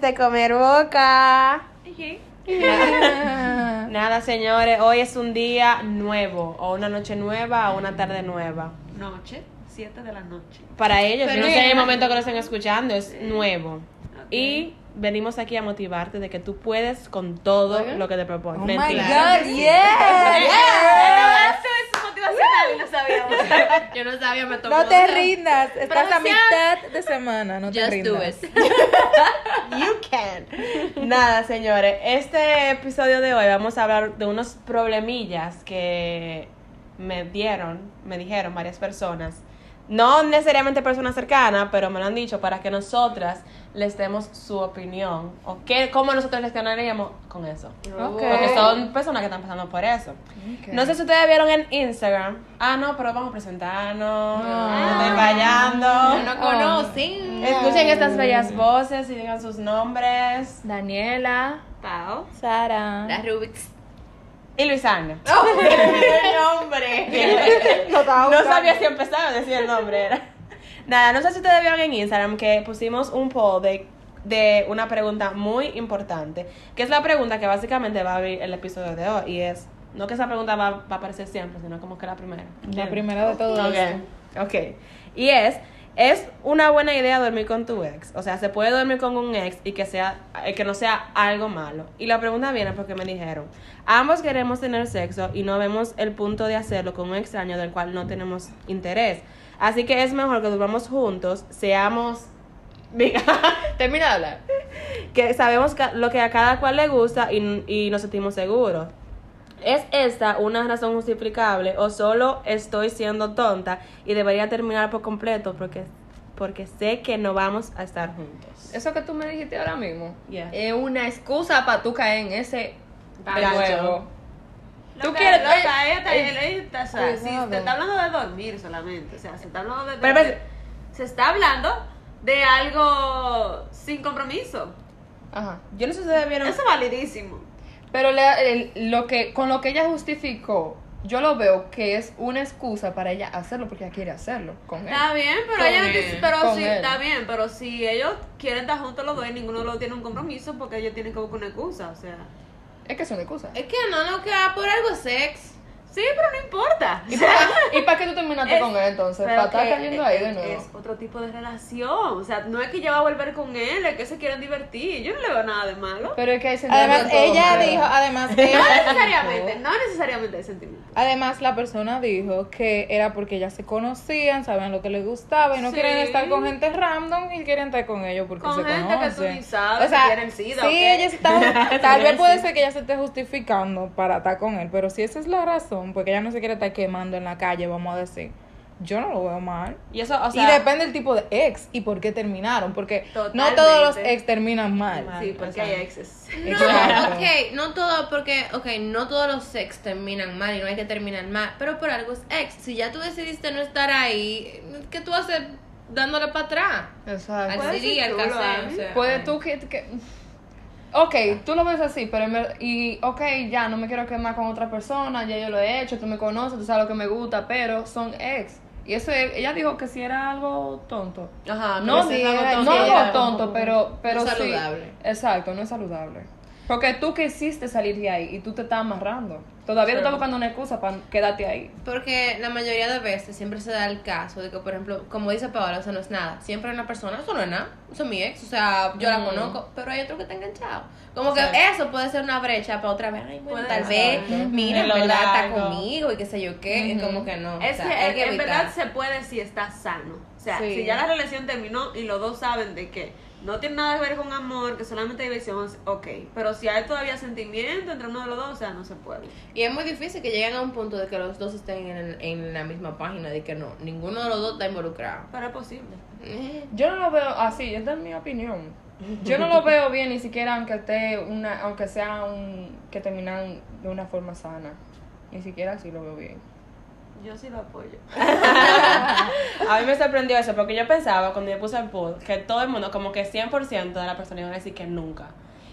de comer boca. Nada, señores, hoy es un día nuevo, o una noche nueva, o una tarde nueva. Noche, 7 de la noche. Para ellos, yo Pero no sé en el momento que lo estén escuchando, es nuevo. Y venimos aquí a motivarte de que tú puedes con todo lo que te propones. Oh my Mentira. God, yes. Esto es motivacional y lo sabíamos. Yo no sabía, me tomó. No te rindas, estás a mitad de semana, no te Just do rindas. it. You can. Nada, señores. Este episodio de hoy vamos a hablar de unos problemillas que me dieron, me dijeron varias personas. No necesariamente personas cercanas, pero me lo han dicho para que nosotras les demos su opinión. O qué, cómo nosotros reaccionaríamos con eso. Porque son personas que están pasando por eso. No sé si ustedes vieron en Instagram. Ah, no, pero vamos a presentarnos. No. No estoy fallando. No nos conocen. Escuchen estas bellas voces y digan sus nombres. Daniela. Pau. Sara. La Rubix. Y Luisana. nombre. Lo estaba No sabía si empezaba a decir el nombre. Era. Nada, no sé si ustedes vieron en Instagram que pusimos un poll de, de una pregunta muy importante. Que es la pregunta que básicamente va a abrir el episodio de hoy. Y es, no que esa pregunta va, va a aparecer siempre, sino como que la primera. La primera de todo esto. Ok, ok. Y es, ¿es una buena idea dormir con tu ex? O sea, ¿se puede dormir con un ex y que, sea, eh, que no sea algo malo? Y la pregunta viene porque me dijeron, ambos queremos tener sexo y no vemos el punto de hacerlo con un extraño del cual no tenemos interés. Así que es mejor que durmamos juntos, seamos... Termina de hablar. que sabemos lo que a cada cual le gusta y, y nos sentimos seguros. ¿Es esta una razón justificable o solo estoy siendo tonta y debería terminar por completo porque, porque sé que no vamos a estar juntos? Eso que tú me dijiste ahora mismo Yeah. es una excusa para tú caer en ese juego. Tú quieres, loca, ella está, ella está- o sea, si Cuidado. te está hablando de dormir solamente, o sea, se está hablando de Pero, dormir, pero- se está hablando de algo sin compromiso. Ajá. Yo no sé si ustedes vieron... Eso es validísimo. Pero le- el- lo que, con lo que ella justificó, yo lo veo que es una excusa para ella hacerlo porque ella quiere hacerlo con él. Está bien, pero Con ella no él. dice- pero Con sí, él. está bien, pero si ellos quieren estar juntos los dos y ninguno de los dos tiene un compromiso, porque ellos tienen que buscar una excusa, o sea. Es que es una excusa. Es que no nos queda por algo sex. Sí, pero no importa. ¿Y para, ¿Y para qué tú terminaste Es- con él entonces? ¿Para estar cayendo es- ahí de nuevo? Es otro tipo de relación. O sea, no es que ella va a volver con él, es que se quieren divertir. Yo no le veo nada de malo. Pero es que hay Además, sentimientos, ella dijo, además, No necesariamente, no necesariamente de sentimiento. Además, la persona dijo que era porque ellas se conocían, sabían lo que les gustaba y no Sí. quieren estar con gente random y quieren estar con ellos porque Con se gente que tú conocen. ni sabes si tienen sida sí, o qué. ella está, tal vez puede ser que ella se esté justificando para estar con él, pero si esa es la razón, porque ella no se quiere estar quemando en la calle, vamos a decir, yo no lo veo mal. Y eso, o sea... y depende del tipo de ex y por qué terminaron, porque no todos los ex terminan mal. Mal. Sí, porque hay exes. No, Exacto. ok, no todo, porque, ok, no todos los sex terminan mal y no hay que terminar mal, pero por algo es ex. Si ya tú decidiste no estar ahí, ¿qué tú haces dándole para atrás? Exacto. Al Puede CD, al cassette, ¿eh? o sea. Puede tú que, que- Ok, tú lo ves así, pero en ver- y ok, ya no me quiero quemar con otra persona, ya yo lo he hecho, tú me conoces, tú sabes lo que me gusta, pero son ex. Y eso es- ella dijo que si era algo tonto. Ajá, No, sí, es algo era- tonto. no algo era tonto, pero, pero No sí. saludable. Exacto, no es saludable. Porque tú quisiste salir de ahí y tú te estás amarrando. Todavía tú estás buscando una excusa para quedarte ahí. Porque la mayoría de veces siempre se da el caso de que, por ejemplo, como dice Paola, eso no es nada. Siempre hay una persona, eso no es nada, eso es mi ex, o sea, yo la conozco, pero hay otro que está enganchado. Como que eso puede ser una brecha para otra vez. Ay, bueno, tal ser. vez, Ujú. mira, en verdad está conmigo y qué sé yo qué. Es como que no. Es o sea, que, hay en- verdad se puede si está sano. O sea, Sí. si ya la relación terminó y los dos saben de que no tiene nada que ver con amor, que solamente diversión, ok. Pero si hay todavía sentimiento entre uno de los dos, o sea, no se puede. Y es muy difícil que lleguen a un punto de que los dos estén en, en la misma página, de que no, ninguno de los dos está involucrado. Pero es posible. Eh, Yo no lo veo así, esta es mi opinión. Yo no lo veo bien ni siquiera aunque esté una, aunque sea un que terminan de una forma sana. Ni siquiera así lo veo bien. Yo sí lo apoyo. A mí me sorprendió eso porque yo pensaba cuando yo puse el poll que todo el mundo, como que 100% de la persona iba a decir que nunca.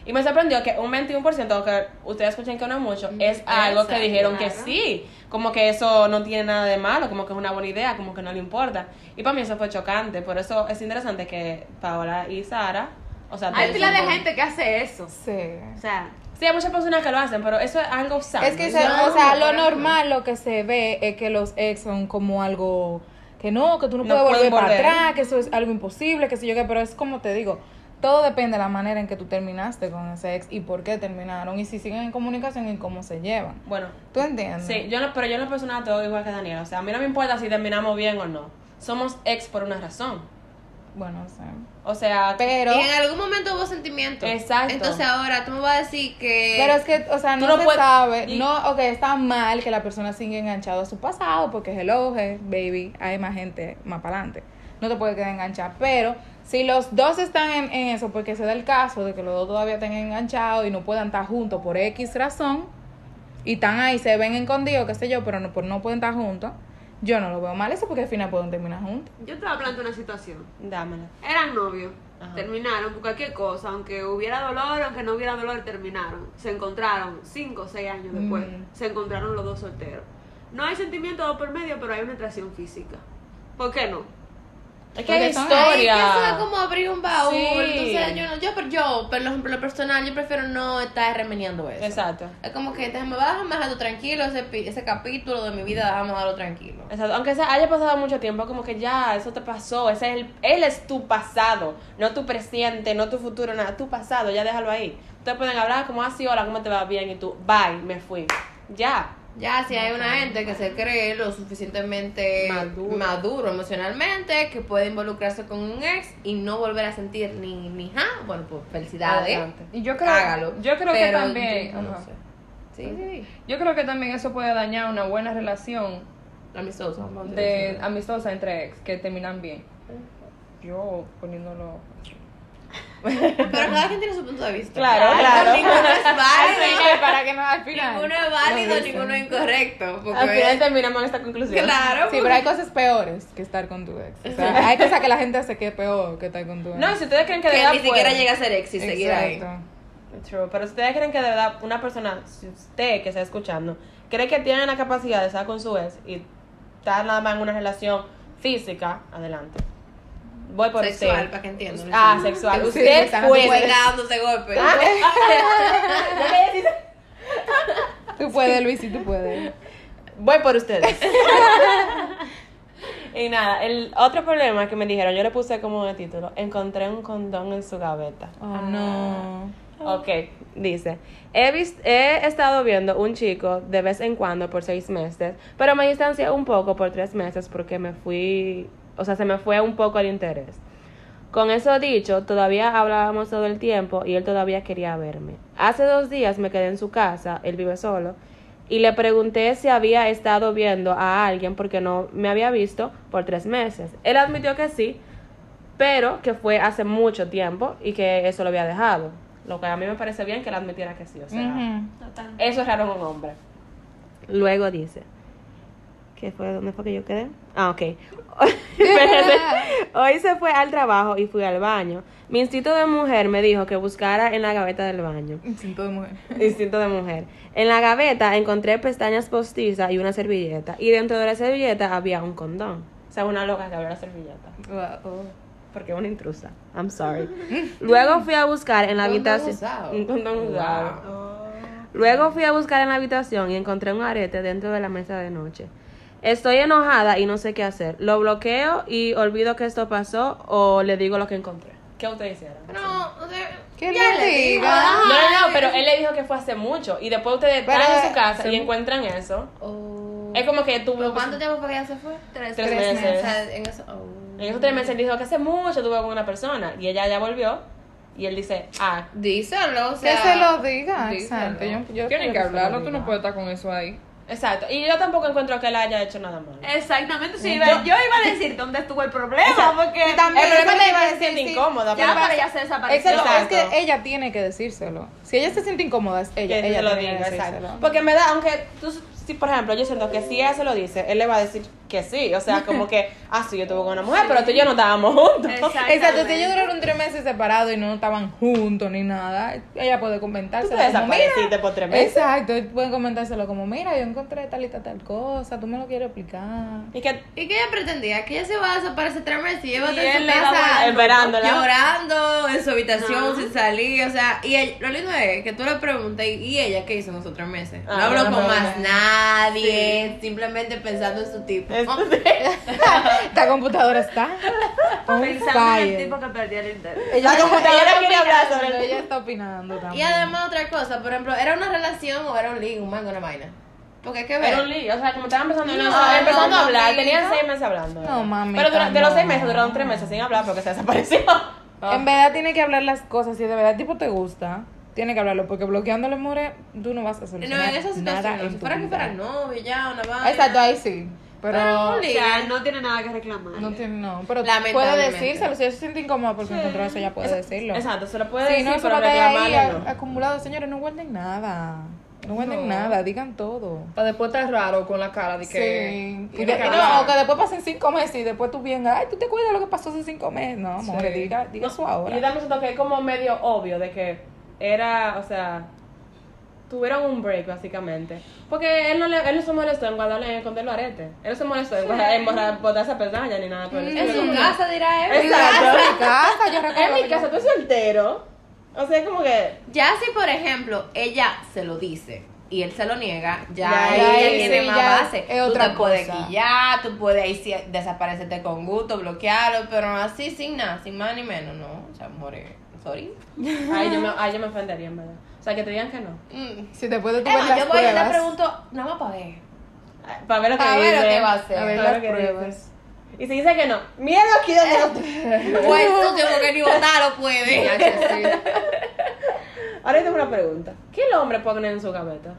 Y me sorprendió que un 21%, aunque ustedes escuchen que no es mucho, es algo que dijeron que sí. Como que eso no tiene nada de malo, como que es una buena idea, como que no le importa. Y para mí eso fue chocante. Por eso es interesante que Paola y Sara, o sea, Hay pila de son- gente que hace eso. Sí. O sea, Sí, hay muchas personas que lo hacen, pero eso es algo sano. Es que, es o sea, lo normal, lo que se ve es que los ex son como algo que no, que tú no, No puedes volver para atrás, que eso es algo imposible, que sé yo qué, pero es como te digo, todo depende de la manera en que tú terminaste con ese ex y por qué terminaron y si siguen en comunicación y cómo se llevan. Bueno, ¿Tú entiendes? sí, yo no, pero yo en lo personal todo igual que Daniela. O sea, a mí no me importa si terminamos bien o no. Somos ex por una razón. Bueno, sí. O sea, Pero, Y en algún momento hubo sentimiento. Exacto. Entonces ahora tú me vas a decir que. pero es que, o sea, no, no se puedes- sabe, y- no, ok, está mal que la persona siga enganchado a su pasado porque es el oje, baby, hay más gente más para adelante. No te puedes quedar enganchada, pero si los dos están en, en eso, porque se da el caso de que los dos todavía estén enganchados y no puedan estar juntos por X razón, y están ahí, se ven escondidos, qué sé yo, pero no, por no pueden estar juntos, yo no lo veo mal eso porque al final pueden terminar juntos. yo te voy a plantear una situación. dámela. Eran novios, Ajá. terminaron por cualquier cosa, aunque hubiera dolor, aunque no hubiera dolor, terminaron. Se encontraron cinco o seis años después, Mm. se encontraron los dos solteros. No hay sentimiento por medio, pero hay una atracción física. ¿Por qué no? Es que hay historia. que eso es como abrir un baúl. Sí. Entonces, yo, no, yo, pero yo, pero lo, lo personal, yo prefiero no estar remeniendo eso. Exacto. Es como que déjame, déjame dejarlo tranquilo, ese, pi- ese capítulo de mi vida, déjame dejarlo tranquilo. Exacto. Aunque sea- haya pasado mucho tiempo, como que ya, eso te pasó. Ese es el, él es tu pasado, no tu presente, no tu futuro, nada. Tu pasado, ya déjalo ahí. Ustedes pueden hablar como así, hola, ¿cómo te va bien? Y tú, bye, me fui. Ya. Ya, si hay una gente que se cree lo suficientemente Maduro. maduro, emocionalmente, que puede involucrarse con un ex y no volver a sentir ni, ni ja, bueno, pues felicidades. Adelante. Y yo creo, Hágalo. yo creo que Pero también, yo no ajá. sé. Sí, sí. yo creo que también eso puede dañar una buena relación Amistoso. vamos a de amistosa entre ex que terminan bien. Yo poniéndolo. Pero cada quien tiene su punto de vista. Claro, claro. Ninguno es válido. para que no al final. Ninguno es válido, ninguno es incorrecto. Porque Al final terminamos en esta conclusión. Claro. Sí, pero hay cosas peores que estar con tu ex. O sea, hay cosas que la gente hace que es peor que estar con tu ex. No, si ustedes creen que de verdad ni siquiera puede- llega a ser ex y seguir ahí. Exacto. True, pero si ustedes creen que de verdad una persona, si usted que está escuchando, cree que tiene la capacidad de estar con su ex y estar nada más en una relación física, adelante. Voy por Sexual, usted. para que entiendan. Ah, sexual. Sí, Usted está- no puede. dándose golpe. Tú puedes, Luis, sí, tú puedes. Voy por ustedes. y nada, el otro problema que me dijeron, yo le puse como de título, encontré un condón en su gaveta. Oh, no. Ok, dice, he, vis- he estado viendo un chico de vez en cuando por seis meses, pero me distancié un poco por tres meses porque me fui, o sea, se me fue un poco el interés. Con eso dicho, todavía hablábamos todo el tiempo y él todavía quería verme. Hace dos días me quedé en su casa, él vive solo, y le pregunté si había estado viendo a alguien porque no me había visto por tres meses. Él admitió que sí, pero que fue hace mucho tiempo y que eso lo había dejado. Lo que a mí me parece bien que él admitiera que sí, o sea, eso es raro en un hombre. Luego dice, ¿qué fue? ¿Dónde fue que yo quedé? Ah, ok. Hoy se fue al trabajo y fui al baño. Mi instinto de mujer me dijo que buscara en la gaveta del baño. Instinto de mujer. Instinto de mujer. En la gaveta encontré pestañas postizas y una servilleta. Y dentro de la servilleta había un condón. O sea, una loca que abrió la servilleta. Wow. Porque es una intrusa. I'm sorry. Luego fui a buscar en la Condón habitación. usado. Un condón usado. Wow. Luego fui a buscar en la habitación y encontré un arete dentro de la mesa de noche. Estoy enojada y no sé qué hacer. ¿Lo bloqueo y olvido que esto pasó o le digo lo que encontré? ¿Qué ustedes hicieron? No, o sea, ¿Qué ya le digo. No, no, no, pero él le dijo que fue hace mucho y después ustedes Pero, están en su casa y encuentran eso. Oh. Es como que. ¿Pero cuánto tiempo fue que ella se fue? Tres, Tres tres meses. O sea, en eso. oh. En esos tres meses él dijo que hace mucho estuvo con una persona y ella ya volvió y él dice, ah, Díselo, o Que sea. se lo diga, díselo. exacto. Yo, yo Tienen que lo hablarlo, tú no puedes estar con eso ahí. Exacto. Y yo tampoco encuentro que él haya hecho nada malo. Exactamente, sí, iba- yo iba a decir dónde estuvo el problema, porque también. El problema es que iba a ella se decir, siente sí. incómoda. ya pero- para ella se desapareció. Exacto, es que ella tiene que decírselo. Si ella se siente incómoda, es ella. que ella se lo tiene diga, que exacto. decírselo. Porque en verdad, aunque tú, si por ejemplo, yo siento que si ella se lo dice, él le va a decir que sí. O sea, como que, ah, sí, yo estuve con una mujer, pero tú y yo no estábamos juntos. Exacto, si ellos duraron tres meses separados y no estaban juntos ni nada, ella puede Tú comentárselo. te como, desapareciste "Mira". por tres meses. Exacto, pueden comentárselo como, mira, yo encontré tal y tal, tal cosa, tú me lo quieres explicar. Y que ¿Y qué ella pretendía? Que ella se va a desaparecer tres meses y ella va a Y estar en él su le daba casa esperándola. llorando en su habitación sin salir. O sea, y él- lo lindo es que tú le preguntas, ¿y ella qué hizo en esos tres meses? No Ah, habló con más nadie, simplemente pensando en su tipo. Esta computadora está on Pensando en el fire. tipo que perdió el internet. Ella, La computadora ella quiere hablar opinando, sobre el- Ella está opinando Y también. además otra cosa, por ejemplo, ¿era una relación o era un ligue, un mango, una vaina? Porque hay que ver. Era un lío, o sea, como estaban empezando, No, no, empezando no, a hablar, mamita. tenían seis meses hablando. No, mamita, Pero dura- de los seis meses duraron tres meses sin hablar porque se desapareció. En verdad tiene que hablar las cosas. Si de verdad el tipo te gusta, tiene que hablarlo. Porque bloqueándole more, tú no vas a no, solucionar en esa nada situación, en si tu fuera que vida. fuera novio ya, una vaina. Exacto, ahí sí. Pero, Pero un O ligue. sea, no tiene nada que reclamar. no tiene, no. Pero Lamentablemente. puede decírselo. Si ella se siente incómoda porque encontró eso, ella puede decirlo. Exacto, se lo puede Si decir, no, eso pero reclamarle no. acumulado. Señores, no guarden nada. No guarden No. nada, digan todo. Para después estar raro con la cara de que. Sí. Y, de- que y no, que después pasen cinco meses y después tú vienes, ay, tú te acuerdas de lo que pasó hace cinco meses. No, amor, Sí. diga, diga eso Y ahora. yo también siento que es como medio obvio de que era, o sea, tuvieron un break básicamente. Porque él no, le, él no se molestó en guardarle, en esconder los aretes. Él no se molestó en, guardar, en borrar, botar esa pestaña ni nada por el En su casa dirá él. Exacto. En mi casa, yo recuerdo En mi casa, tú eres soltero. O sea, es como que. Ya si, por ejemplo, ella se lo dice y él se lo niega, ya, Ya, ella ahí tiene sí, más ya base. es tú otra te puedes guillar, tú puedes ahí sí desaparecerte con gusto, bloquearlo, pero así sin nada, sin más ni menos, no. O sea, more, sorry. Ay, yo me, ay, yo me ofendería, en verdad. O sea, que te digan que no. Mm. Si después de tu Es ver más, las yo voy y le pregunto, nada más para ver. Para ver lo que A ver lo dice. que va a hacer. a ver Para las lo que pruebas. Y si dice que no, miedo aquí donde no Pues tú porque ni votar lo puede. Que. Ahora yo tengo una pregunta. ¿Qué el hombre pone en su gaveta?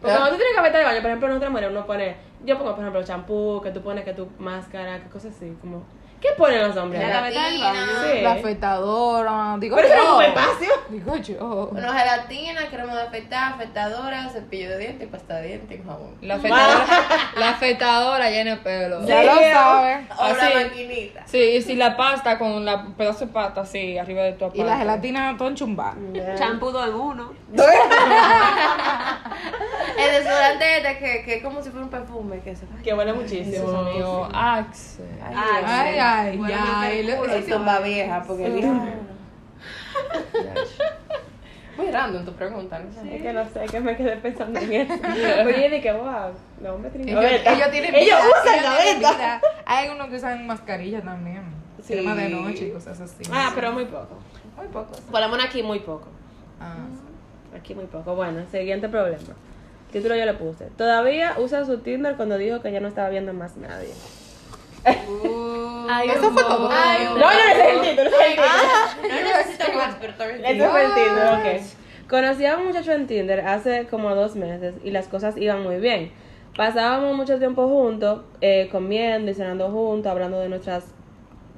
Porque ¿Ah? cuando tú tienes gaveta de baño, por ejemplo, nosotras mujeres uno pone, yo pongo, por ejemplo, champú, que tú pones que tu máscara, que cosas así, como, ¿qué ponen los hombres? La. Sí. la afeitadora, digo Pero eso no yo. ocupa espacio. Digo yo. Bueno, gelatina, crema de afeitar, afeitadora, cepillo de dientes, pasta de dientes y jabón. La afeitadora, la afeitadora llena de pelo. Ya lo sabes. O la maquinita. Sí, y si la pasta con la pedazo de pasta así arriba de tu Y la aparato. gelatina todo enchumbada. Champú dos en uno. El desodorante este que, que es como si fuera un perfume que se Que huele muchísimo. mío, Axe. Ay, Bueno, ya. culo. Es tumba vieja, porque vieja. Muy random tu pregunta, ¿no? Es que no sé, que me quedé pensando en eso. Oye, dije, wow, los hombres tienen Ellos, ellos tienen Ellos vida, usan gaveta. vida. Hay unos que usan mascarilla también. Sí. Crema de noche y cosas así. Ah, pero muy poco. muy. Por lo menos aquí muy poco. Ah, Aquí muy poco. Bueno, siguiente problema. Título yo le puse. Todavía usa su Tinder cuando dijo que ya no estaba viendo más nadie. Eso fue todo. No, no, ese es el título, ese es el título. No necesito más, pero todo el Ese fue el Tinder, ok. Conocí a un muchacho en Tinder hace como dos meses y las cosas iban muy bien. Pasábamos mucho tiempo juntos, eh, comiendo y cenando juntos, hablando de nuestras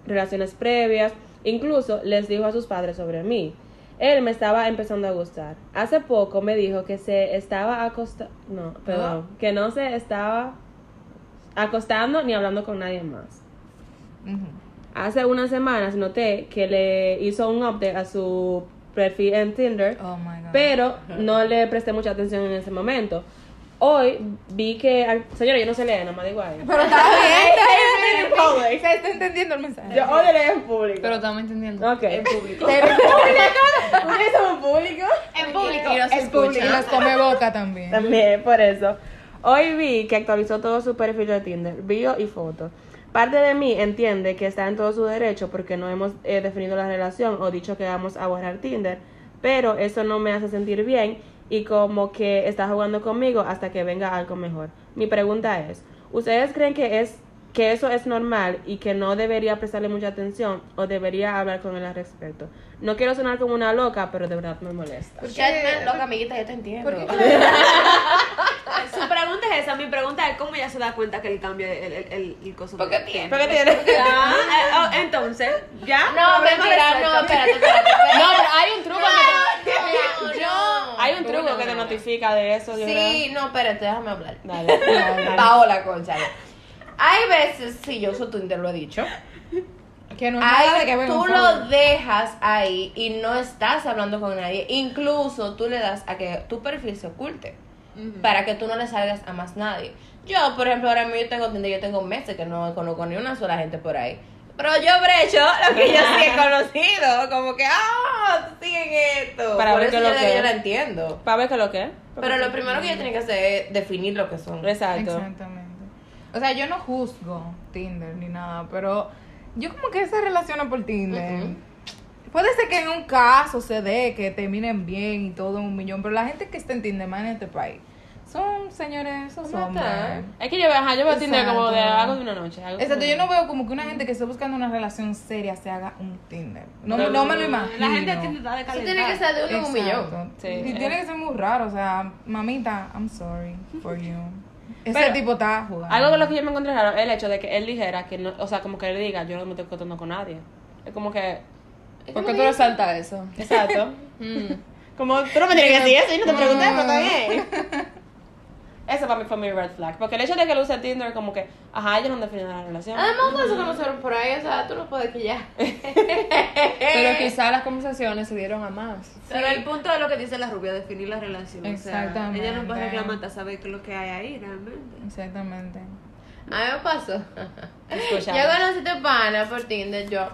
relaciones previas. Incluso les dijo a sus padres sobre mí. Él me estaba empezando a gustar. Hace poco me dijo que se estaba acostando, no, perdón, que no se estaba acostando ni hablando con nadie más. Ujú. Hace unas semanas noté que le hizo un update a su perfil en Tinder, Oh my god. pero no le presté mucha atención en ese momento. Hoy vi que, señora, yo no sé leer, nada más digo ahí. Pero está bien. En public. Se está entendiendo el mensaje. Yo odio leer en público. Pero estamos entendiendo. Ok. En público. ¿En público? ¿Ustedes son en público? En público y nos Es público y los come boca también. También, por eso. Hoy vi que actualizó todo su perfil de Tinder, video y fotos. Parte de mí entiende que está en todo su derecho porque no hemos eh, definido la relación o dicho que vamos a borrar Tinder, pero eso no me hace sentir bien y como que está jugando conmigo hasta que venga algo mejor. Mi pregunta es, ¿ustedes creen que es que eso es normal y que no debería prestarle mucha atención o debería hablar con él al respecto? No quiero sonar como una loca, pero de verdad me molesta. Chatman, loca amiguita, yo te entiendo. Su pregunta es esa. Mi pregunta es cómo ella se da cuenta que el cambio, el, el, el, el coso Porque tiene. ¿Por qué tienes? Ah, eh, oh, entonces, ¿ya? No, mentira, no, espérate, espérate. espérate. No, pero hay un truco que No, te... no. Hay un truco que te notifica de eso, yo Sí, no, espérate, déjame hablar. creo. Dale. Paola, concha. Hay veces, sí, yo uso Tinder, lo he dicho. Que no es nada de Hay, que tú lo dejas ahí y no estás hablando con nadie. Incluso tú le das a que tu perfil se oculte para que tú no le salgas a más nadie. Yo, por ejemplo, ahora mismo yo tengo Tinder, yo tengo meses que no conozco ni una sola gente por ahí. Pero yo brecho lo que yo sí he conocido. Como que, ah, tú sigues esto. Para por ver eso qué yo, es lo que yo la entiendo. Para ver qué es lo que es. Pero lo primero que yo tenía que hacer es definir lo que son. Exacto. Exactamente. O sea, yo no juzgo Tinder ni nada, pero yo como que se relaciona por Tinder. Ujú. Puede ser que en un caso se dé que terminen bien y todo un millón, pero la gente que está en Tinder más en este país son señores, esos hombres. Es que yo veo, ajá, yo veo Tinder como de algo de una noche. algo Exacto, como- yo no veo como que una gente que esté buscando una relación seria se haga un Tinder. No, No, no, me lo no, imagino. La gente tiene está de Eso calentar. tiene que ser de uno un millón. Sí. Y tiene que ser muy raro, o sea, mamita, I'm sorry for you. Ese Pero- tipo está jugando. Algo con lo que yo me encontré raro es el hecho de que él dijera que no, o sea, como que él diga, yo no me estoy contando con nadie. Es como que, ¿Por qué tú resaltas eso? exacto. Mm. como tú no me tienes que decir eso y no te pregunté, pero está bien. Eso para mí fue mi red flag. Porque el hecho de que él use Tinder, como que, ajá, ellos no definido la relación. Además, ustedes se conocieron por ahí, o sea, tú no puedes que ya. Pero quizás las conversaciones se dieron a más. Pero el punto de lo que dice la rubia, definir la relación. O sea, Exactamente. ella no puede reclamar hasta saber qué es lo que hay ahí realmente. Exactamente. A mí me pasó. Escuchamos. Yo conocí a pana por Tinder, yo,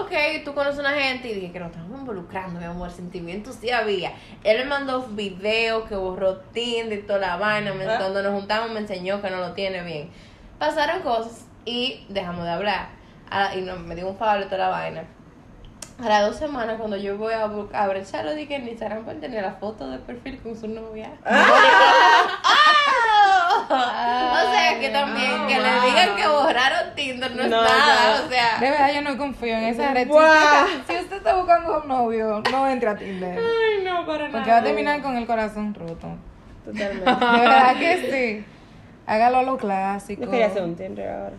ok, tú conoces a una gente y dije que nos estamos involucrando, mi amor, sentimientos sí había. Él me mandó videos que borró Tinder y toda la vaina, me- Ah. cuando nos juntamos me enseñó que no lo tiene bien. Pasaron cosas y dejamos de hablar. A- y no, me dio un favor y toda la vaina. A las dos semanas, cuando yo voy a, a abrecharlo, dije en Instagram, pues tenía la foto de perfil con su novia. o sea, que también, que le digan que borraron Tinder no es No, nada, no. o sea. De verdad, yo no confío en esa red. Si usted, está, si usted está buscando un novio, no entre a Tinder. Ay, no, para Porque va a terminar con el corazón roto. Totalmente. De verdad que sí. Hágalo a lo clásico. Yo quería hacer un Tinder ahora.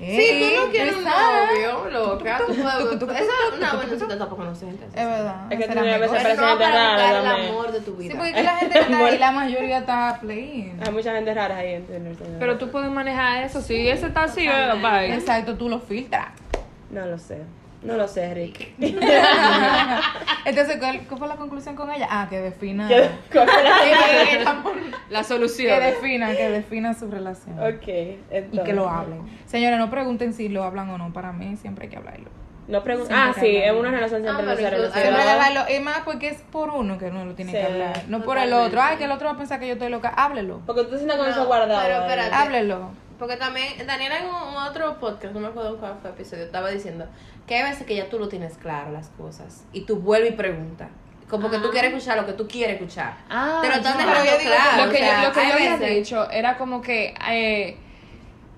Si tú no quieres un novio, loca, tú puedes. Esa es una buena cita para conocer gente. así. Es verdad. Es que Tinder a veces no parece para rara el amor de tu Sí, vida. porque aquí la gente que está ahí, la mayoría está playing. Hay mucha gente rara ahí en. Pero tú puedes manejar eso. Si ese está así, bye. Exacto, tú lo filtras. No lo sé. No lo sé, Rick. Entonces, ¿cuál, cuál fue la conclusión con ella? Ah, que defina. ¿Qué- cuál fue la- que, La que solución. defina, que defina su relación. ok, Y que lo hablen. Señores, no pregunten si lo hablan o no. Para mí siempre hay que hablarlo. No pregun- Siempre Ah, que sí, en una relación siempre Ah, no se pero incluso- Siempre que hablarlo. Es más porque es por uno que uno lo tiene Sí, que hablar. No por el otro. Ay, que el otro va a pensar que yo estoy loca. Háblelo. Porque tú te sientas con No, eso guardado. pero espérate. Háblelo. Porque también, Daniela en un, otro podcast, no me acuerdo cuál fue el episodio, estaba diciendo que hay veces que ya tú lo tienes claro las cosas y tú vuelves y preguntas. Como que tú quieres escuchar lo que tú quieres escuchar. Ah, Te lo dejando digo que claro. lo que, o sea, yo, lo que yo había veces- dicho era como que eh,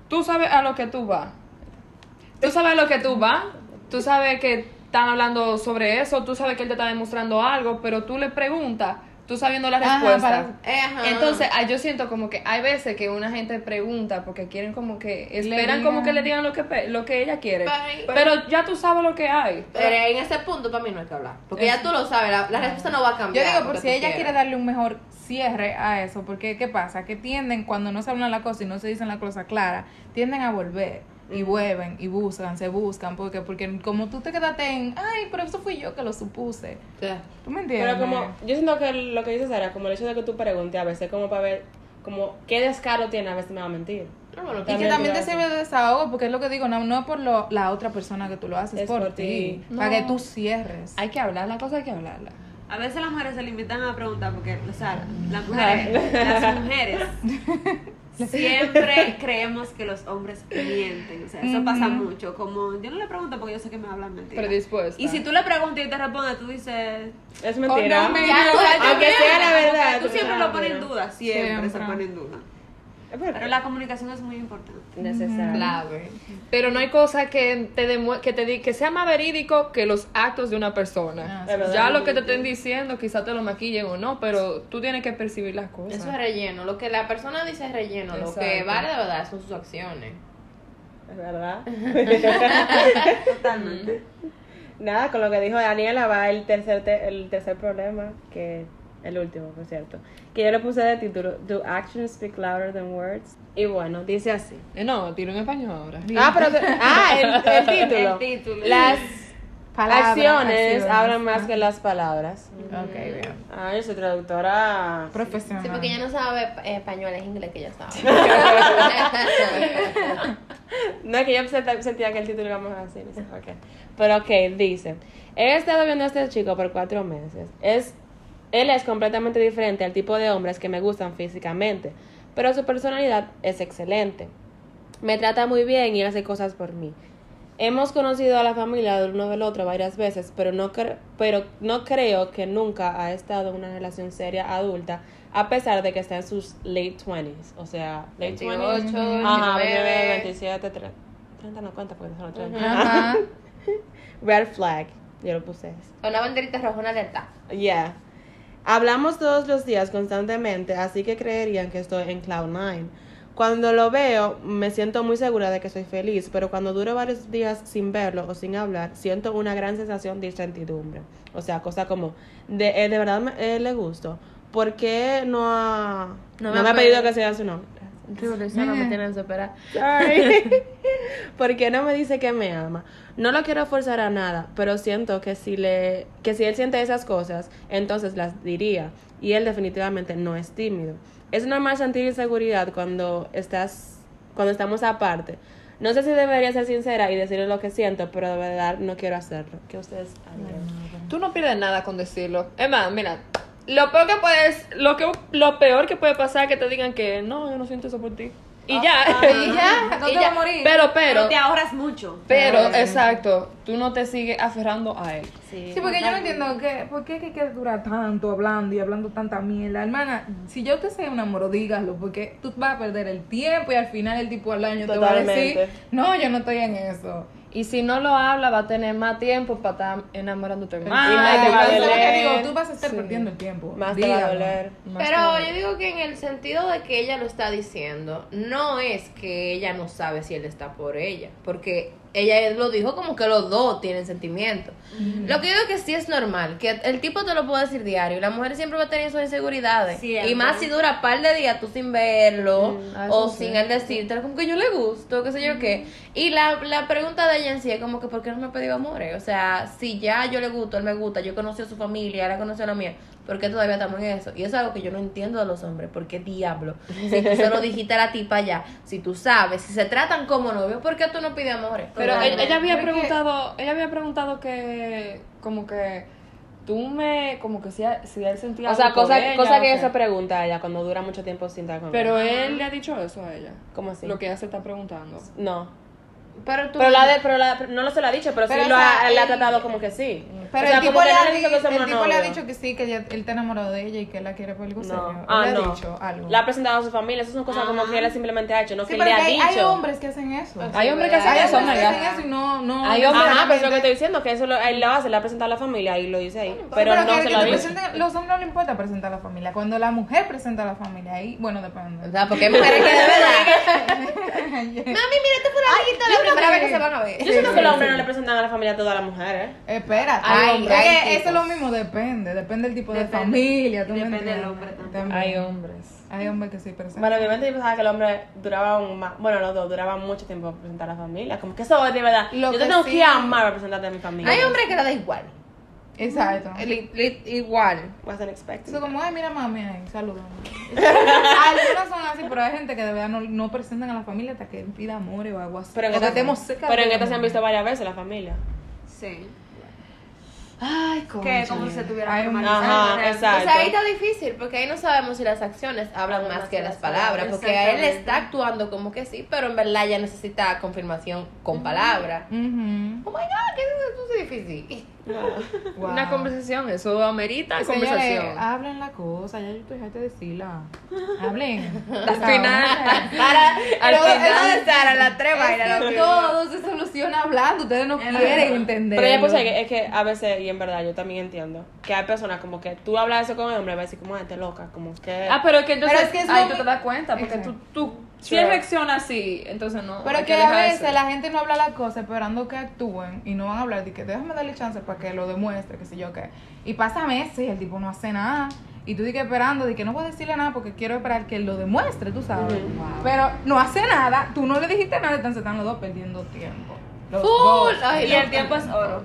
tú sabes a lo que tú vas. Tú sabes a lo que tú vas. Tú sabes que están hablando sobre eso. Tú sabes que él te está demostrando algo, pero tú le preguntas, tú sabiendo la Ajá, respuesta. para- Eh. Entonces, ah, yo siento como que hay veces que una gente pregunta porque quieren como que esperan digan. como que le digan lo que lo que ella quiere. Pero- Pero ya tú sabes lo que hay. Pero en ese punto para mí no hay que hablar. Porque ya tú lo sabes, la, la respuesta no va a Yo cambiar. digo, por si ella quiere darle un mejor cierre a eso, porque ¿qué pasa? Que tienden, cuando no se hablan la cosa y no se dicen la cosa clara, tienden a volver y vuelven y buscan, se buscan, porque porque como tú te quedaste en, ay, pero eso fui yo que lo supuse. Sí. ¿Tú me entiendes? Pero como, yo siento que lo que dices Sara, como el hecho de que tú preguntes a veces, como para ver, como, ¿qué descaro tiene? A veces me va a mentir. No, bueno, Y que También te sirve de desahogo, porque es lo que digo, no, no es por lo- la otra persona que tú lo haces, Es por, por ti. Para que tú cierres. Hay que hablar, la cosa hay que hablarla. A veces las mujeres se limitan a preguntar porque, o sea, las mujeres, las mujeres siempre creemos que los hombres mienten. O sea, eso pasa mucho. Como yo no le pregunto porque yo sé que me hablan mentiras. Predispuesta. Y si tú le preguntas y te responde, tú dices. Es mentira. Oh, no, me- Ya, o sea, Aunque sea la verdad. Tú siempre lo pones en duda, siempre, se Siempre. pone en duda. Pero la comunicación es muy importante. Necesario. Clave. Pero no hay cosa que te demue- que te di que sea más verídico que los actos de una persona. Ah, sí. Ya lo que te estén diciendo, quizás te lo maquillen o no, pero tú tienes que percibir las cosas. Eso es relleno. Lo que la persona dice es relleno. Lo que vale de verdad son sus acciones. Es verdad. Totalmente. Nada, con lo que dijo Daniela va el tercer, te- el tercer problema, que el último, por cierto, que yo le puse de título Do actions speak louder than words? Y bueno, dice así. Eh, no, tiro en español ahora. Ah, pero ah, el, el título. El título. Las Palabras, acciones, acciones. hablan más que las palabras. Ok, bien. Ah, yo soy traductora. Profesional. Sí, porque ella no sabe español, es inglés que ella sabe. No es que yo sent- sentía que el título íbamos a decir, qué. Pero ok, dice: He estado viendo a este chico por cuatro meses. Es, él es completamente diferente al tipo de hombres que me gustan físicamente, pero su personalidad es excelente. Me trata muy bien y hace cosas por mí. Hemos conocido a la familia del uno del otro varias veces, pero no, cre- pero no creo que nunca ha estado en una relación seria adulta, a pesar de que está en sus late 20s. O sea, late 20s. 28, Ajá, 29. 29, 27, 30. 30 no cuenta porque son los 30. Ajá. Red flag. Yo lo puse. Una banderita roja, una alerta. Yeah. Hablamos todos los días constantemente, así que creerían que estoy en Cloud9. Cuando lo veo, me siento muy segura de que soy feliz, pero cuando duro varios días sin verlo o sin hablar, siento una gran sensación de incertidumbre. O sea, cosa como, de, eh, de verdad me, eh, le gusto. ¿Por qué no ha, no me, ha pedido que sea su nombre? No me tienen superar. Sorry. ¿Por qué no me dice que me ama? No lo quiero forzar a nada, pero siento que si le que si él siente esas cosas, entonces las diría y él definitivamente no es tímido. Es normal sentir inseguridad cuando estás cuando estamos aparte. No sé si debería ser sincera y decirle lo que siento, pero de verdad no quiero hacerlo. ¿Qué ustedes? Tú no pierdes nada con decirlo. Es más, mira, lo peor que puedes, lo que lo peor que puede pasar es que te digan que no, yo no siento eso por ti. Y ya. Y ya, no Y te va ya. a morir. Pero, pero, Pero te ahorras mucho. pero, exacto, tú no te sigues aferrando a él. Sí, porque yo no entiendo que, por qué es que hay que durar tanto hablando y hablando tanta mierda. Hermana, si yo te sé un amor, dígalo, porque tú vas a perder el tiempo y al final el tipo al año te va a decir, Totalmente. no, yo no estoy en eso. Y si no lo habla, va a tener más tiempo para estar enamorándote más. Y más te va a Entonces, lo que doler. digo, tú vas a estar Sí. perdiendo el tiempo. Más te va a doler. Más Pero todavía. yo digo que en el sentido de que ella lo está diciendo, no es que ella no sabe si él está por ella, porque ella lo dijo como que los dos tienen sentimientos. Lo que digo que sí es normal, que el tipo te lo puede decir diario, la mujer siempre va a tener sus inseguridades. Siempre. Y más si dura par de días tú sin verlo, eso o sí. sin él decirte, como que yo le gusto, qué sé yo qué. Y la, la pregunta de ella en sí es como que, ¿por qué no me ha pedido amores? O sea, si ya yo le gusto, él me gusta, yo conocí a su familia, él conoció a la mía, ¿por qué todavía estamos en eso? Y eso es algo que yo no entiendo de los hombres, ¿por qué diablo? Si tú se lo dijiste a la tipa ya, si tú sabes, si se tratan como novios, ¿por qué tú no pides amores? Pero ella, había Porque- preguntado, ella había preguntado que como que tú me como que si, si él sentía O sea, algo cosa, ella, cosa que ella se pregunta a ella cuando dura mucho tiempo sin estar con. Pero él le ha dicho eso a ella. ¿Cómo así? Lo que ella se está preguntando. No. Pero tú... Pero, la de, pero la, no lo se lo ha dicho, pero, Pero, sí lo ha, le ha tratado como que sí. Pero O sea, el tipo, le ha, dicho que el tipo le ha dicho que sí, que ella- él está enamorado de ella y que él la quiere por algo serio. No. Él Ah, le ha dicho algo. La ha presentado a su familia. Esas son cosas como que él simplemente ha hecho, no Sí, que le ha hay, hay dicho. hombres que hacen eso. Hay hombres que hacen Hay eso, hombres que Omega. hacen eso y no, no. Hay hombres- Ajá, pero es lo que estoy diciendo, que eso lo, él lo hace, le ha presentado a la familia y lo dice ahí. Pero, Pero no que- se lo ha dicho. los hombres no le importa presentar a la familia. Cuando la mujer presenta a la familia, ahí, bueno, depende. O sea, porque hay mujeres que de verdad... Mami, mira, este fue la amiguita la primera vez que se van a ver. Yo siento que los hombres no le presentan a la familia a toda la mujer, ¿eh? Espérate. Ay, tipos. eso es lo mismo, depende. Depende del tipo de familia. ¿tú me Depende del hombre también. Hay hombres. Hay hombres que sí presentan. Bueno, obviamente yo pensaba que el hombre duraba un más, bueno, los dos duraban mucho tiempo para presentar a la familia. Como que eso es de verdad. Lo yo te tengo sí- que amar para presentarte a mi familia. Hay hombres que le da igual. Exacto. Li- li- igual. Wasn't expecting. Eso como, ay, mira mami ahí, saludos. Algunas son así, pero hay gente que de verdad no, no presentan a la familia hasta que pida amores o algo así. Pero en esta, pero en esta se han visto varias veces la familia. Sí. Ay, Que como si se tuviera Ay. Ajá, o sea, exacto. O sea, ahí está difícil, porque ahí no sabemos si las acciones hablan más que las palabras, porque a él está actuando como que sí, pero en verdad ya necesita confirmación con palabras. Ujú. Oh my god, que eso es difícil. Wow. Una conversación, eso amerita Señores, conversación. hablen la cosa, ya yo estoy de decirla. Hablen. Al final, Para, Al todo final- eso de estar a las tres Es vainas, que lo que- todo se soluciona hablando, ustedes no quieren entender. Pero ya pues que es que a veces, y en verdad yo también entiendo, que hay personas como que tú hablas eso con el hombre va a decir como gente loca, como que... Ah, pero es que entonces Pero es que es ahí lo tú te das cuenta, porque tú, tú si él reacciona así, entonces no. Pero hay que a veces la gente no habla las cosas esperando que actúen y no van a hablar de que déjame darle chance para que lo demuestre, que sé yo qué. Y pasa meses y el tipo no hace nada. y tú dices esperando de que no voy a decirle nada porque quiero esperar que él lo demuestre, tú sabes. Pero no hace nada, tú no le dijiste nada, entonces están los dos perdiendo tiempo. Los Full. dos. Ay, Y el tiempo es oro.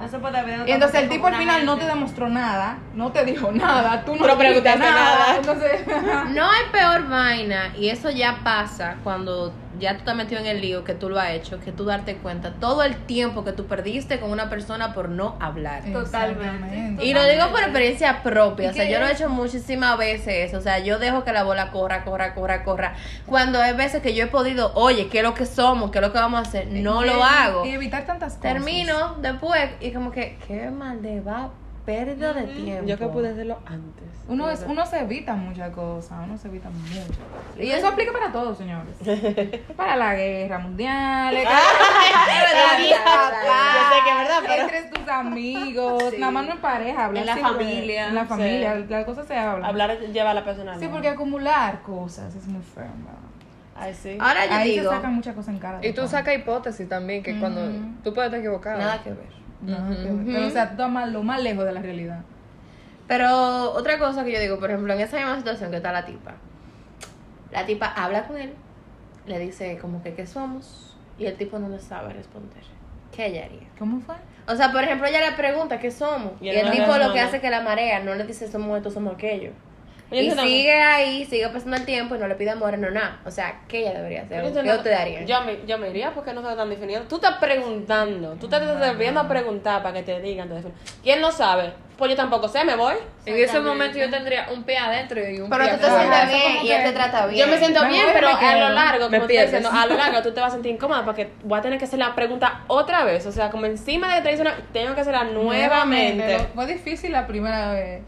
No se puede ver Y entonces el tipo al final no te demostró nada, no te dijo nada, tú no dijiste preguntaste nada. Entonces, No hay peor vaina, y eso ya pasa cuando ya tú te has metido en el lío, que tú lo has hecho, que tú darte cuenta todo el tiempo que tú perdiste con una persona por no hablar. Exactamente. Y lo digo por experiencia propia, ¿Y o sea, yo lo he hecho muchísimas veces eso, o sea, yo dejo que la bola corra, corra, corra, corra. Cuando hay veces que yo he podido, oye, ¿qué es lo que somos? ¿Qué es lo que vamos a hacer? No Y- lo hago. Y evitar tantas cosas. Termino después y como que, qué mal de va, pérdida de tiempo. Yo que pude hacerlo antes. Uno, es, uno se evita muchas cosas, uno se evita muchas cosas. Y eso aplica para todos, señores. para la guerra mundial, Yo sé que es verdad, entre tus amigos, nada más no en pareja, hablar En la familia, En la sí. familia, la cosa se habla. Hablar lleva a la personalidad. Sí, porque acumular cosas es muy feo, verdad. Ay, sí. Ahora yo Ahí digo, sacan muchas cosas en cara. Y tú sacas hipótesis también, que cuando tú puedes estar equivocado. nada que ver. Nada que ver. Pero, o sea, tú estás más- lo más lejos de la realidad. Pero otra cosa que yo digo, por ejemplo, en esa misma situación que está la tipa, la tipa habla con él, le dice como que qué somos, y el tipo no le sabe responder. ¿Qué ella haría? ¿Cómo fue? O sea, por ejemplo, ella le pregunta qué somos, Y y, él el tipo lo que hace es que la marea, no le dice somos esto, somos aquello. Y sigue ahí, sigue pasando el tiempo y no le pide amor, no nada. O sea, ¿qué ella debería hacer? Yo ¿Qué usted haría? Yo me, yo me iría porque no está tan definido. Tú estás preguntando, tú te estás debiendo a preguntar para que te digan. te. ¿Quién no sabe? Pues yo tampoco sé, me voy. En ese momento yo tendría un pie adentro y un Pero pie tú te sientes bien y él te trata bien. Yo me siento Me bien, pero a lo largo, como te estoy diciendo, a lo largo tú te vas a sentir incómoda porque voy a tener que hacer la pregunta otra vez. O sea, como encima de que te dicen, una- tengo que hacerla nuevamente. Fue difícil la primera vez.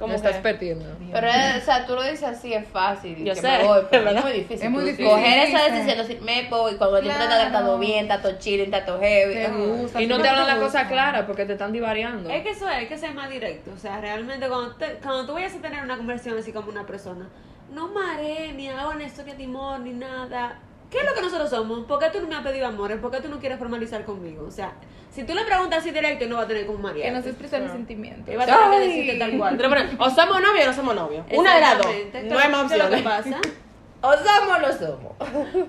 Como Me estás perdiendo. Pero, o sea, tú lo dices así, es fácil. Yo que sé, me voy, pero ¿verdad? es muy difícil. Es muy difícil. Coger esa decisión, decir, me voy, cuando el tipo te está Claro. tratando bien, está todo chile, está todo heavy. Te gusta. Y no te hablan la cosa clara porque te están divariando. Es que eso es, hay que ser más directo. O sea, realmente cuando, te- cuando tú vayas a tener una conversación así como una persona, no marees, ni hagan esto que timor, ni nada. ¿Qué es lo que nosotros somos? ¿Por qué tú no me has pedido amor? ¿Por qué tú no quieres formalizar conmigo? O sea, si tú le preguntas así directo, no va a tener como María. Que no se expresan mis sentimientos. Va a tener que decirte tal cual. Pero, o somos novios o no somos novios. Una de las dos. No hay más ¿Qué es lo que pasa? O somos o no somos.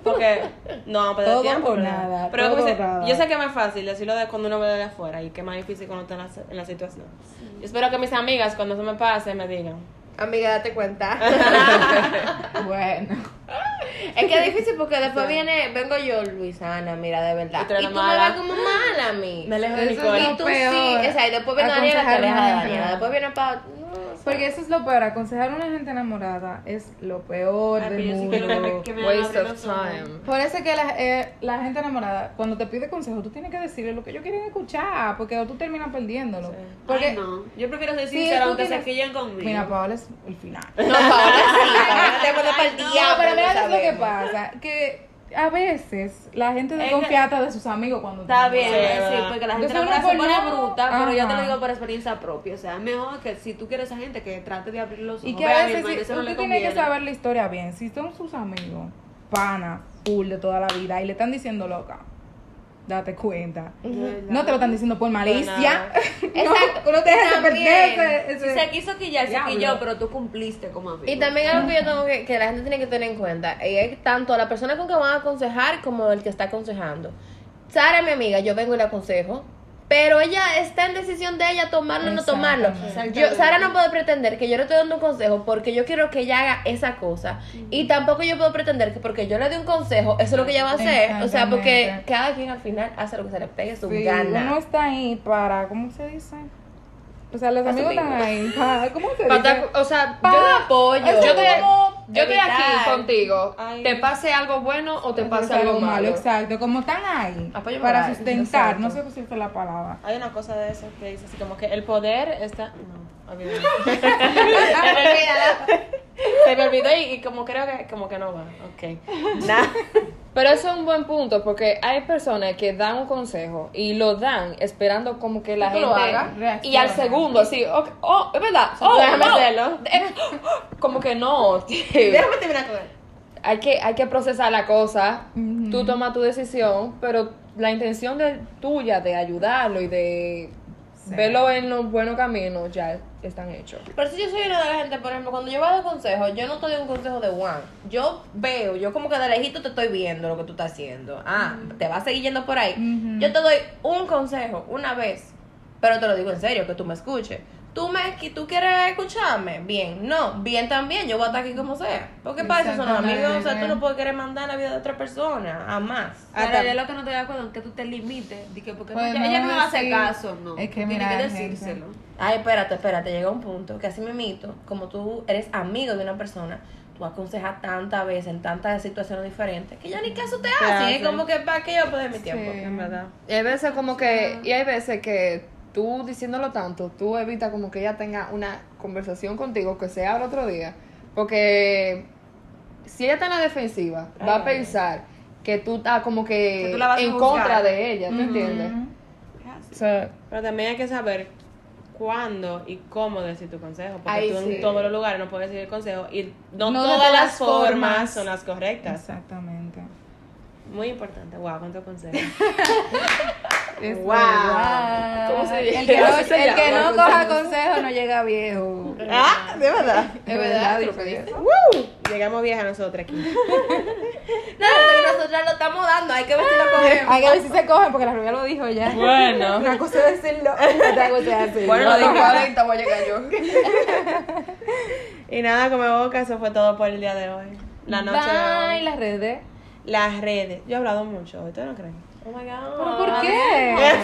Porque no, pero Todo tiempo, por pero- nada, Pero todo como dice, nada. yo sé que es más fácil decirlo de cuando uno ve de afuera y que es más difícil cuando está en la, en la situación. Yo espero que mis amigas cuando se me pase me digan. Amiga, date cuenta. Bueno. es que es difícil porque después viene, vengo yo, Luisana, mira, de verdad. Y Y tú la me mala. ves como mala a mí. Me alejo de Nicole. Y tú peor. sí, o sea, y después viene Daniela, te alejas de. Daniela. Después viene Porque eso es lo peor, aconsejar a una gente enamorada es lo peor del sí mundo. quiero que me- que me Waste of time. Por eso es que la, eh, la gente enamorada, cuando te pide consejo, tú tienes que decirle lo que ellos quieren escuchar, porque tú terminas perdiéndolo. Porque, Ay, no. Yo prefiero ser sincera aunque se quillen conmigo. mira, Paola es el final. No, Paola sí, Paola te para el No, diablo. pero mira es lo que pasa, que a veces la gente desconfía hasta de sus amigos cuando Está bien, Sí, sí, porque la gente uno se pone por no- bruta, pero yo te lo digo por experiencia propia. O sea, es mejor que si tú quieres a esa gente que trate de abrir los ojos. Y que a veces si, no usted le tiene que saber la historia bien. Si son sus amigos, pana, full de toda la vida, y le están diciendo loca, date cuenta. No te lo están diciendo por malicia. Exacto. no, no te dejes perder ese- Si ese- se quiso quillar, se quilló, pero tú cumpliste como amigo. Y también algo que yo tengo que, que la gente tiene que tener en cuenta, y es tanto la persona con que van a aconsejar como el que está aconsejando. Sara, mi amiga, yo vengo y le aconsejo, pero ella está en decisión de ella tomarlo o no tomarlo. Yo, Sara no puede pretender que yo le estoy dando un consejo porque yo quiero que ella haga esa cosa. Y tampoco yo puedo pretender que porque yo le doy un consejo, eso es lo que ella va a hacer. O sea, porque cada quien al final hace lo que se le pegue su Sí, gana. uno está ahí para, ¿cómo se dice? O sea, los Para amigos están ahí para, ¿cómo se dice? o sea, Pa- yo, apoyo. Yo como yo estoy aquí contigo. Ay. Te pase algo bueno o te pase algo malo. Exacto, como están ahí Apoyo para moral, sustentar, no sé si es la palabra. Hay una cosa de eso que dice así como que el poder está. No. Se me olvidó y, y como creo que como que no va. Ok. Nada. Pero eso es un buen punto porque hay personas que dan un consejo y lo dan esperando como que la tú lo gente hagas. y al segundo así, ok, oh, es verdad, oh, déjame no. hacerlo. Eh, como que no, tío. Déjame terminar con él. hay que hay que procesar la cosa, tú tomas tu decisión, pero la intención de tuya de ayudarlo y de Sí. verlo en los buenos caminos ya están hechos. Pero si yo soy una de la gente, por ejemplo, cuando yo voy a dar consejos, yo no te doy un consejo de one. Yo veo, yo como que de lejito te estoy viendo lo que tú estás haciendo. Ah, te vas a seguir yendo por ahí. Yo te doy un consejo una vez, pero te lo digo en serio, que tú me escuches. Tú, me, que tú quieres escucharme, bien. No, bien también, yo voy a estar aquí como sea. Porque para eso son los amigos, o sea, tú no puedes querer mandar la vida de otra persona, jamás. Ahora, yo lo que no estoy de acuerdo es que tú te limites. De que porque Pues ella, ella no, me va a hacer caso, no. Es que mira, tienes que gente. decírselo. Ay, espérate, espérate, llega un punto que así me mito, como tú eres amigo de una persona, tú aconsejas tantas veces en tantas situaciones diferentes que ya ni caso te hacen. hacen. Es como que para qué yo perder mi tiempo. Sí. En verdad. Y hay veces como que, y hay veces que tú diciéndolo tanto, tú evitas como que ella tenga una conversación contigo que se abra otro día. Porque si ella está en la defensiva, va a Ay. pensar que tú estás como que, Que tú la vas a en contra de ella, ¿tú Ujú. entiendes? O sea, Pero también hay que saber cuándo y cómo decir tu consejo. Porque tú sí. en todos los lugares no puedes decir el consejo y no, No de todas todas las formas formas. son las correctas. Exactamente. Muy importante. Wow, cuánto consejo. Es Wow. verdad. ¿Cómo se El que no, llama? Se el que llama no coja consejo. no llega viejo. ah, de verdad. Es verdad. Llegamos viejas nosotras aquí. No, porque nosotras lo estamos dando, hay que ver si lo cogemos. Hay que ver si se cogen porque la rubia lo dijo ya. Bueno. Una cosa es decirlo, otra cosa es hacerlo. Bueno, lo digo. 40 voy a llegar yo. Y nada, come boca, eso fue todo por el día de hoy. La noche de Bye, hoy. las redes. Las redes. Yo he hablado mucho hoy, ¿ustedes no creen? Oh my God. ¿Pero por qué?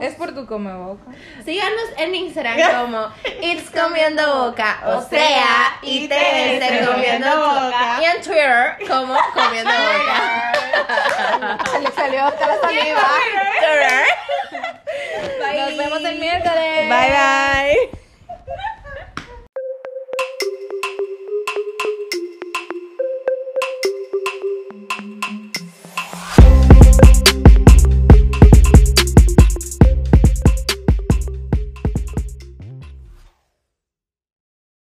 es por tu come boca. Síganos en Instagram como It's Comiendo Boca, o sea, ITS Comiendo Boca. Y en Twitter como Comiendo Boca. Se le salió hasta la saliva. Twitter. Nos vemos el miércoles. Bye bye.